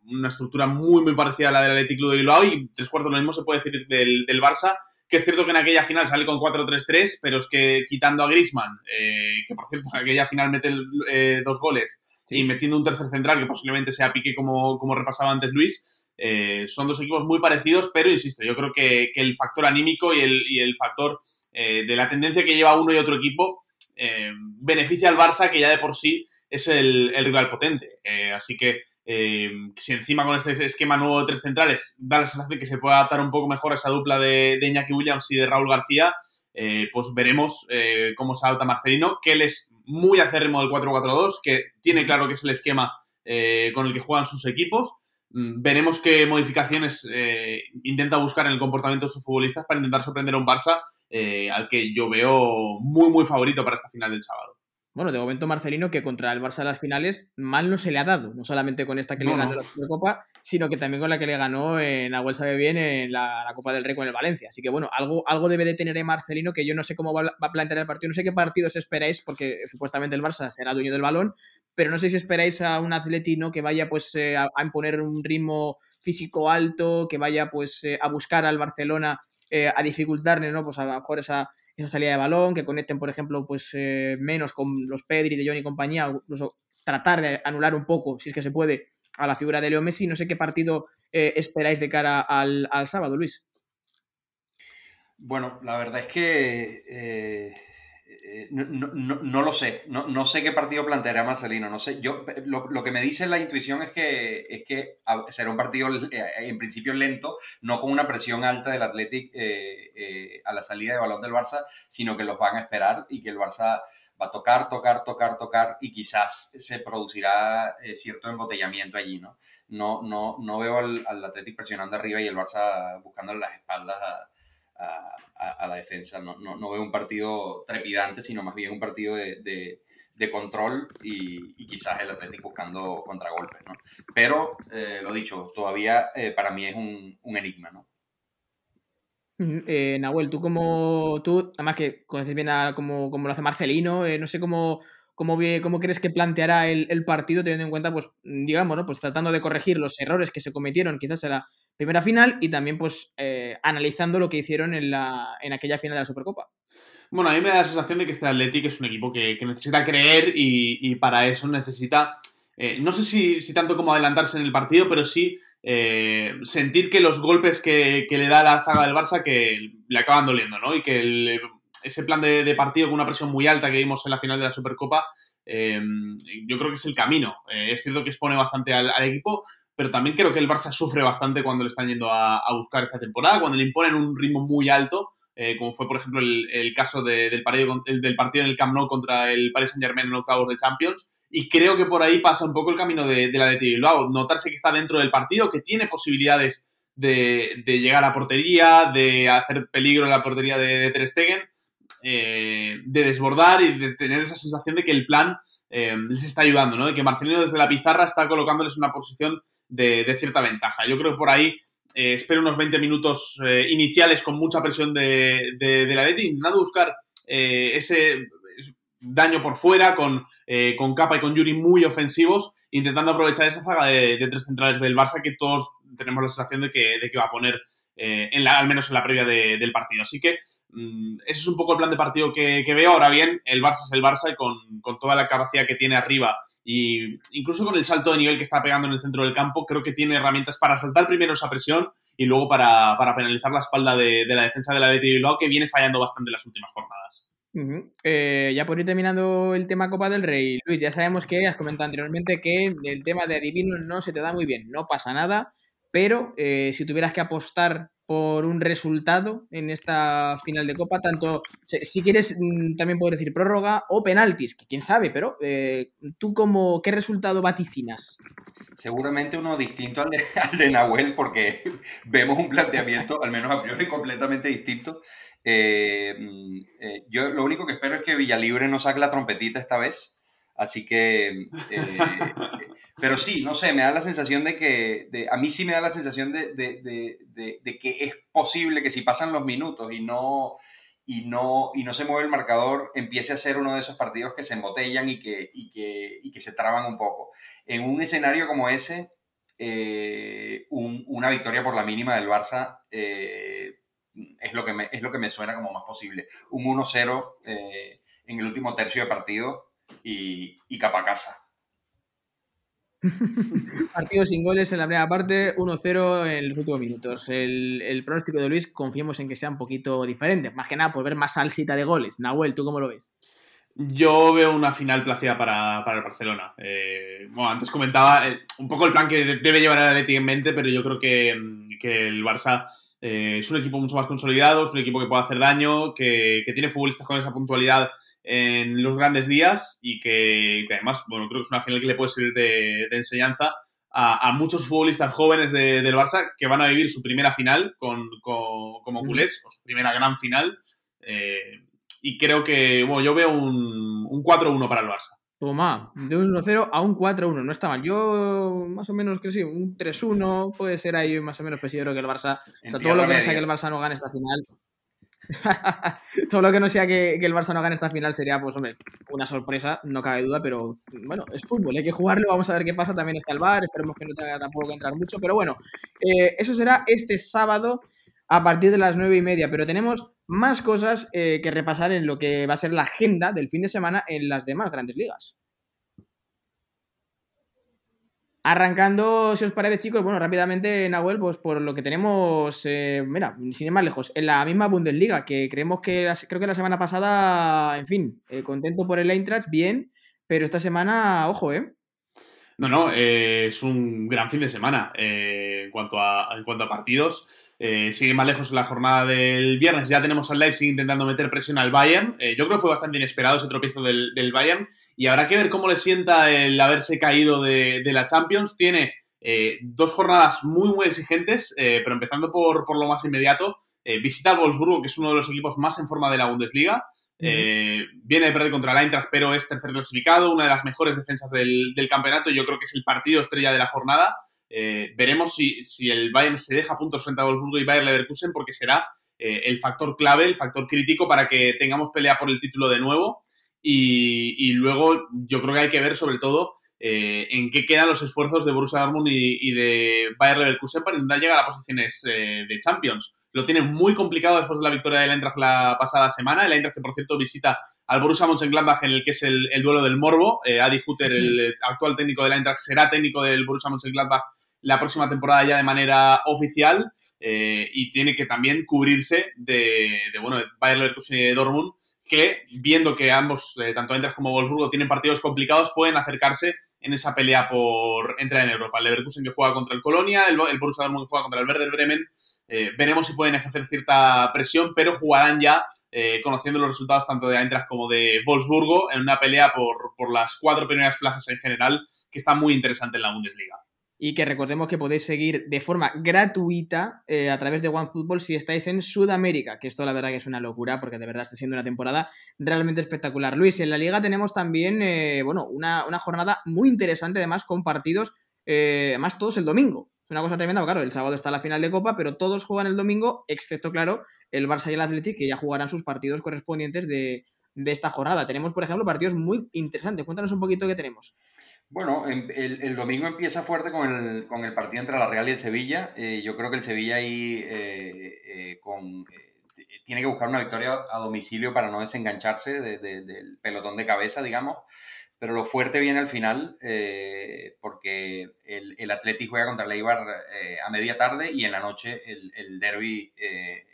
una estructura muy muy parecida a la del Athletic Club de Bilbao y tres cuartos lo mismo se puede decir del, del Barça que es cierto que en aquella final sale con 4-3-3, pero es que quitando a Grisman, que por cierto en aquella final mete dos goles, y metiendo un tercer central que posiblemente sea Pique como, como repasaba antes Luis, eh, son dos equipos muy parecidos, pero insisto, yo creo que, el factor anímico y el, factor eh, de la tendencia que lleva uno y otro equipo eh, beneficia al Barça, que ya de por sí es el, rival potente. así que si encima con este esquema nuevo de tres centrales da la sensación que se puede adaptar un poco mejor a esa dupla de, de Williams y de Raúl García, pues veremos cómo se adapta Marcelino, que él es muy acérrimo del 4-4-2, que tiene claro que es el esquema con el que juegan sus equipos Mm, veremos qué modificaciones eh, intenta buscar en el comportamiento de sus futbolistas para intentar sorprender a un Barça eh, al que yo veo muy, muy favorito para esta final del sábado. Bueno, de momento Marcelino que contra el Barça en las finales mal no se le ha dado, no solamente con esta que le ganó en la Supercopa, sino que también con la que le ganó en Agüel sabe bien en la, Copa del Rey con el Valencia. Así que bueno, algo, algo debe de tener Marcelino que yo no sé cómo va, a plantear el partido, no sé qué partidos esperáis, porque supuestamente el Barça será dueño del balón, pero no sé si esperáis a un atletino que vaya pues eh, a, imponer un ritmo físico alto, que vaya pues eh, a buscar al Barcelona eh, a dificultarle, ¿no? Pues a lo mejor esa, esa salida de balón, que conecten, por ejemplo, pues menos con los Pedri, de Johnny y compañía, incluso tratar de anular un poco, si es que se puede, a la figura de Leo Messi. No sé qué partido esperáis de cara al, al, sábado, Luis. Bueno, la verdad es que eh, no, lo sé, no, sé qué partido planteará Marcelino, no sé. Yo, lo, que me dice la intuición es que, es que será un partido eh, en principio lento, no con una presión alta del Athletic eh, a la salida de balón del Barça, sino que los van a esperar y que el Barça va a tocar, tocar, tocar, tocar y quizás se producirá cierto embotellamiento allí, ¿no? No, no, no veo al, al Athletic presionando arriba y el Barça buscando las espaldas a a, la defensa. No, no, veo un partido trepidante, sino más bien un partido de, control y, quizás el Atlético buscando contragolpes. ¿no? Pero, eh, lo dicho, todavía eh, para mí es un, enigma. ¿no? Eh, Nahuel, tú como tú, además que conoces bien a cómo, lo hace Marcelino, no sé cómo, cómo, cómo crees que planteará el, partido teniendo en cuenta, pues, digamos, ¿no? Pues tratando de corregir los errores que se cometieron quizás en la, primera final y también pues eh, analizando lo que hicieron en, la, en aquella final de la Supercopa. Bueno, a mí me da la sensación de que este Athletic es un equipo que, necesita creer y, para eso necesita, eh, no sé si, tanto como adelantarse en el partido, pero sí eh, sentir que los golpes que, le da la zaga del Barça que le acaban doliendo, ¿no? Y que ese plan de, partido con una presión muy alta que vimos en la final de la Supercopa yo creo que es el camino. es cierto que expone bastante al, equipo, pero también creo que el Barça sufre bastante cuando le están yendo a, buscar esta temporada, cuando le imponen un ritmo muy alto. como fue, por ejemplo, el, caso del, partido, del partido en el Camp Nou contra el Paris Saint-Germain en octavos de Champions, y creo que por ahí pasa un poco el camino de, de la de Bilbao. Notarse que está dentro del partido, que tiene posibilidades de, llegar a portería, de hacer peligro en la portería de, de Ter Stegen, eh, de desbordar y de tener esa sensación de que el plan eh, les está ayudando, ¿no? De que Marcelino desde la pizarra está colocándoles una posición de, cierta ventaja. Yo creo que por ahí eh, espero unos 20 minutos iniciales con mucha presión de, de, la Leti, intentando buscar ese daño por fuera, con, eh, con Capa y con Yuri muy ofensivos, intentando aprovechar esa zaga de, tres centrales del Barça que todos tenemos la sensación de que, de que va a poner, eh, en la, al menos en la previa del partido. Así que mm, ese es un poco el plan de partido que, veo. Ahora bien, el Barça es el Barça y con, con, toda la capacidad que tiene arriba y incluso con el salto de nivel que está pegando en el centro del campo, creo que tiene herramientas para saltar primero esa presión y luego para, para penalizar la espalda de, la defensa de la de Bilbao que viene fallando bastante las últimas jornadas. Eh, ya por ir terminando el tema Copa del Rey, Luis, ya sabemos que has comentado anteriormente que el tema de adivino no se te da muy bien, no pasa nada, pero eh, si tuvieras que apostar por un resultado en esta final de Copa, tanto si quieres mm, también puedo decir prórroga o penaltis, que quién sabe, pero eh, tú como qué resultado vaticinas. Seguramente uno distinto al de, [laughs] al de Nahuel, porque [laughs] vemos un planteamiento, al menos a priori, completamente distinto. Eh, mm, eh, yo lo único que espero es que Villalibre no saque la trompetita esta vez. Así que, eh, pero sí, no sé, me da la sensación de que, a mí sí me da la sensación de, que es posible que si pasan los minutos y no, y, no, y no se mueve el marcador, empiece a ser uno de esos partidos que se embotellan y que, y que, y que se traban un poco. En un escenario como ese, una victoria por la mínima del Barça es lo que es lo que me suena como más posible. Un 1-0 eh, en el último tercio de partido y, y capa casa. [laughs] Partido sin goles en la primera parte, 1-0 en los últimos minutos. El, pronóstico de Luis, confiemos en que sea un poquito diferente. Más que nada por ver más salsita de goles. Nahuel, ¿tú cómo lo ves? Yo veo una final placida para, el Barcelona. Eh, bueno, antes comentaba eh, un poco el plan que debe llevar el Atleti en mente, pero yo creo que, que el Barça eh, es un equipo mucho más consolidado, es un equipo que puede hacer daño, que, tiene futbolistas con esa puntualidad en los grandes días y que, además, bueno, creo que es una final que le puede servir de, enseñanza a, muchos futbolistas jóvenes del Barça que van a vivir su primera final con, como culés, o su primera gran final. Eh, y creo que, bueno, yo veo un, un 4-1 para el Barça. Toma, de un 1-0 a un 4-1, no está mal. Yo más o menos creo que sí, un 3-1 puede ser ahí más o menos, pues yo creo que el Barça, o sea, todo lo que sea que el Barça no gane esta final, [laughs] todo lo que no sea que, el Barça no gane esta final sería, pues hombre, una sorpresa, no cabe duda, pero bueno, es fútbol, hay que jugarlo, vamos a ver qué pasa, también está el VAR, esperemos que no tenga tampoco que entrar mucho, pero bueno, eh, eso será este sábado a partir de las nueve y media, pero tenemos más cosas eh, que repasar en lo que va a ser la agenda del fin de semana en las demás grandes ligas. Arrancando, si os parece, chicos, bueno, rápidamente, Nahuel, pues por lo que tenemos, eh, mira, sin ir más lejos, en la misma Bundesliga, que creemos que, creo que la semana pasada, en fin, eh, contento por el Eintracht, bien, pero esta semana, ojo, ¿eh? No, no, es un gran fin de semana en, cuanto a, en cuanto a partidos. Eh, sigue más lejos la jornada del viernes. Ya tenemos al Leipzig intentando meter presión al Bayern. Eh, yo creo que fue bastante inesperado ese tropiezo del, Bayern. Y habrá que ver cómo le sienta el haberse caído de, la Champions. Tiene eh, dos jornadas muy, muy exigentes, pero empezando por, lo más inmediato. visita al Wolfsburgo, que es uno de los equipos más en forma de la Bundesliga. viene de perder contra el Eintracht, pero es tercer clasificado, una de las mejores defensas del, del campeonato. Yo creo que es el partido estrella de la jornada. Eh, veremos si, si, el Bayern se deja puntos frente a Wolfsburgo y Bayern Leverkusen porque será eh, el factor clave, el factor crítico para que tengamos pelea por el título de nuevo. Y, luego yo creo que hay que ver sobre todo eh, en qué quedan los esfuerzos de Borussia Dortmund y, de Bayern Leverkusen para intentar llegar a posiciones de Champions. Lo tienen muy complicado después de la victoria del Eintracht la pasada semana. El Eintracht que, por cierto, visita al Borussia Mönchengladbach en el que es el, duelo del Morbo. Adi Hutter, el actual técnico del Eintracht, será técnico del Borussia Mönchengladbach la próxima temporada ya de manera oficial eh, y tiene que también cubrirse de, de bueno, Leverkusen y de Dortmund que, viendo que ambos, eh, tanto Eintracht como Wolfsburgo, tienen partidos complicados, pueden acercarse en esa pelea por entrar en Europa. El Leverkusen que juega contra el Colonia, el, el Borussia Dortmund que juega contra el Werder Bremen. Eh, veremos si pueden ejercer cierta presión, pero jugarán ya eh, conociendo los resultados tanto de Eintracht como de Wolfsburgo en una pelea por, por las cuatro primeras plazas en general, que está muy interesante en la Bundesliga y que recordemos que podéis seguir de forma gratuita eh, a través de OneFootball si estáis en Sudamérica, que esto la verdad que es una locura porque de verdad está siendo una temporada realmente espectacular. Luis, en la liga tenemos también, eh, bueno, una, jornada muy interesante además con partidos, eh, además todos el domingo. Es una cosa tremenda, claro, el sábado está la final de Copa, pero todos juegan el domingo, excepto, claro, el Barça y el Athletic, que ya jugarán sus partidos correspondientes de, de esta jornada. Tenemos, por ejemplo, partidos muy interesantes. Cuéntanos un poquito qué tenemos. Bueno, em, el, domingo empieza fuerte con el, con el, partido entre la Real y el Sevilla. Eh, yo creo que el Sevilla ahí eh, eh, con, tiene que buscar una victoria a domicilio para no desengancharse del pelotón de cabeza, digamos. Pero lo fuerte viene al final porque el, el Atleti juega contra el Eibar a media tarde y en la noche el, el derby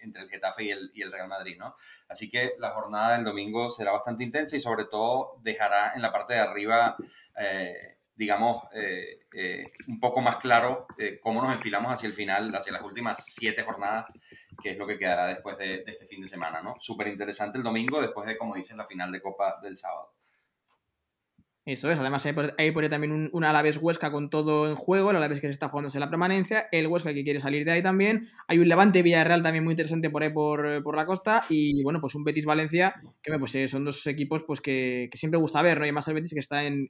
entre el Getafe y el, y el Real Madrid, ¿no? Así que la jornada del domingo será bastante intensa y sobre todo dejará en la parte de arriba eh, digamos, eh, eh, un poco más claro cómo nos enfilamos hacia el final, hacia las últimas siete jornadas, que es lo que quedará después de, de este fin de semana, ¿no? Súper interesante el domingo, después de, como dicen, la final de Copa del sábado. Eso es, además hay por, también un, un, Alavés Huesca con todo en juego, el Alavés que se está jugándose la permanencia, el Huesca que quiere salir de ahí también, hay un Levante Villarreal también muy interesante por ahí por, la costa y bueno, pues un Betis Valencia, que pues, eh, son dos equipos pues que, siempre gusta ver, ¿no? Y además el Betis que está en,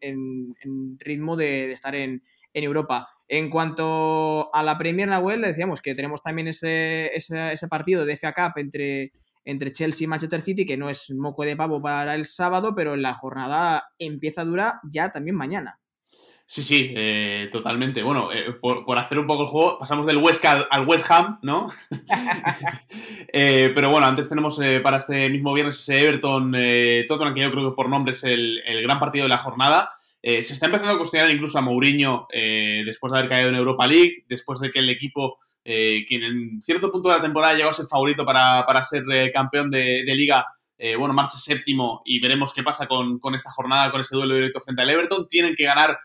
ritmo de, estar en, Europa. En cuanto a la Premier Nahuel, decíamos que tenemos también ese, ese, ese partido de FA Cup entre entre Chelsea y Manchester City, que no es moco de pavo para el sábado, pero la jornada empieza dura ya también mañana. Sí, sí, eh, totalmente. Bueno, eh, por, hacer un poco el juego, pasamos del West al, West Ham, ¿no? [laughs] Eh, pero bueno, antes tenemos para este mismo viernes ese Everton, Tottenham, que yo creo que por nombre es el, el gran partido de la jornada. se está empezando a cuestionar incluso a Mourinho después de haber caído en Europa League, después de que el equipo eh, quien en cierto punto de la temporada llegó a ser favorito para, ser eh, campeón de, liga, eh, bueno, marcha séptimo y veremos qué pasa con, esta jornada, con ese duelo directo frente al Everton. Tienen que ganar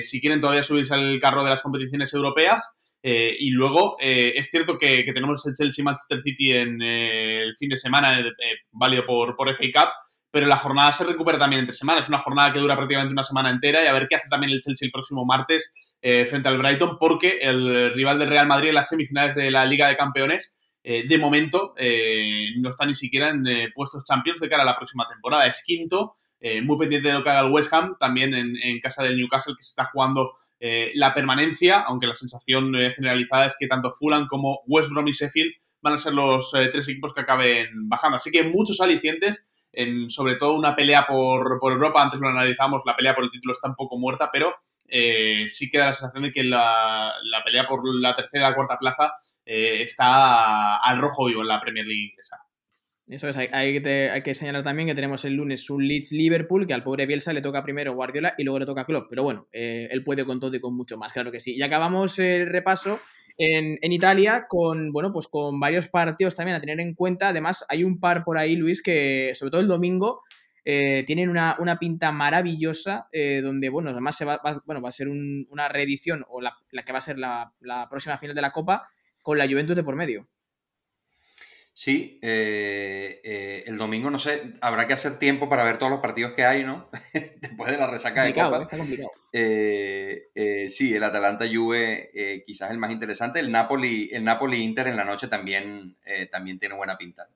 si quieren todavía subirse al carro de las competiciones europeas. y luego es cierto que, tenemos el Chelsea Manchester City en el fin de semana, válido por, por FA Cup, pero la jornada se recupera también entre semanas. Es una jornada que dura prácticamente una semana entera y a ver qué hace también el Chelsea el próximo martes eh, frente al Brighton, porque el rival del Real Madrid en las semifinales de la Liga de Campeones, eh, de momento, eh, no está ni siquiera en puestos Champions de cara a la próxima temporada. Es quinto, muy pendiente de lo que haga el West Ham, también en, casa del Newcastle, que se está jugando la permanencia, aunque la sensación generalizada es que tanto Fulham como West Brom y Sheffield van a ser los tres equipos que acaben bajando. Así que muchos alicientes en sobre todo una pelea por, por, Europa, antes lo analizamos, la pelea por el título está un poco muerta, pero eh, sí queda la sensación de que la, la pelea por la tercera y la cuarta plaza eh, está al rojo vivo en la Premier League inglesa. Eso es, hay, que, hay, que, señalar también que tenemos el lunes un Leeds-Liverpool, que al pobre Bielsa le toca primero Guardiola y luego le toca Klopp, pero bueno, eh, él puede con todo y con mucho más, claro que sí. Y acabamos el repaso en, Italia con, bueno, pues con varios partidos también a tener en cuenta. Además, hay un par por ahí, Luis, que sobre todo el domingo eh, tienen una, pinta maravillosa eh, donde, bueno, además se va, bueno, va a ser una reedición o la, que va a ser la, la próxima final de la Copa con la Juventus de por medio. Sí, eh, eh, el domingo no sé, habrá que hacer tiempo para ver todos los partidos que hay, ¿no? [laughs] Después de la resaca de Copa. Está complicado. Eh, sí, el Atalanta Juve quizás el más interesante. El Napoli, el Napoli Inter en la noche también, también tiene buena pinta.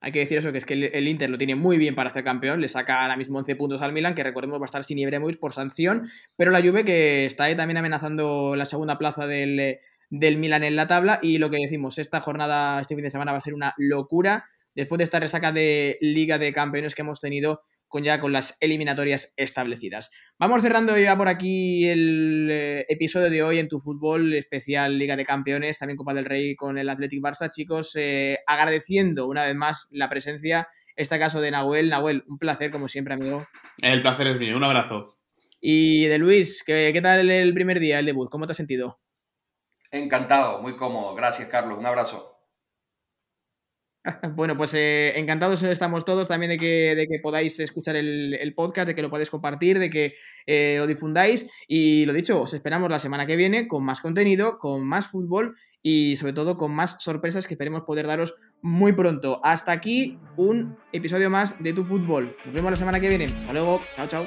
Hay que decir eso, que es que el, Inter lo tiene muy bien para ser campeón, le saca ahora mismo 11 puntos al Milan, que recordemos va a estar sin Ibrahimovic por sanción, pero la Juve que está ahí también amenazando la segunda plaza del del Milan en la tabla. Y lo que decimos, esta jornada, este fin de semana va a ser una locura. Después de esta resaca de Liga de Campeones que hemos tenido con ya con las eliminatorias establecidas. Vamos cerrando ya por aquí el eh, episodio de hoy en tu fútbol especial Liga de Campeones, también Copa del Rey con el Athletic Barça, chicos, eh, agradeciendo una vez más la presencia, este caso de Nahuel. Nahuel, un placer como siempre, amigo. El placer es mío, un abrazo. Y de Luis, ¿qué, qué tal el primer día, el debut? ¿Cómo te has sentido? Encantado, muy cómodo. Gracias, Carlos. Un abrazo. [laughs] Bueno, pues eh, encantados estamos todos también de que, de que podáis escuchar el, podcast, de que lo podáis compartir, de que eh, lo difundáis. Y lo dicho, os esperamos la semana que viene con más contenido, con más fútbol y sobre todo con más sorpresas que esperemos poder daros muy pronto. Hasta aquí un episodio más de Tu Fútbol. Nos vemos la semana que viene. Hasta luego. Chao, chao.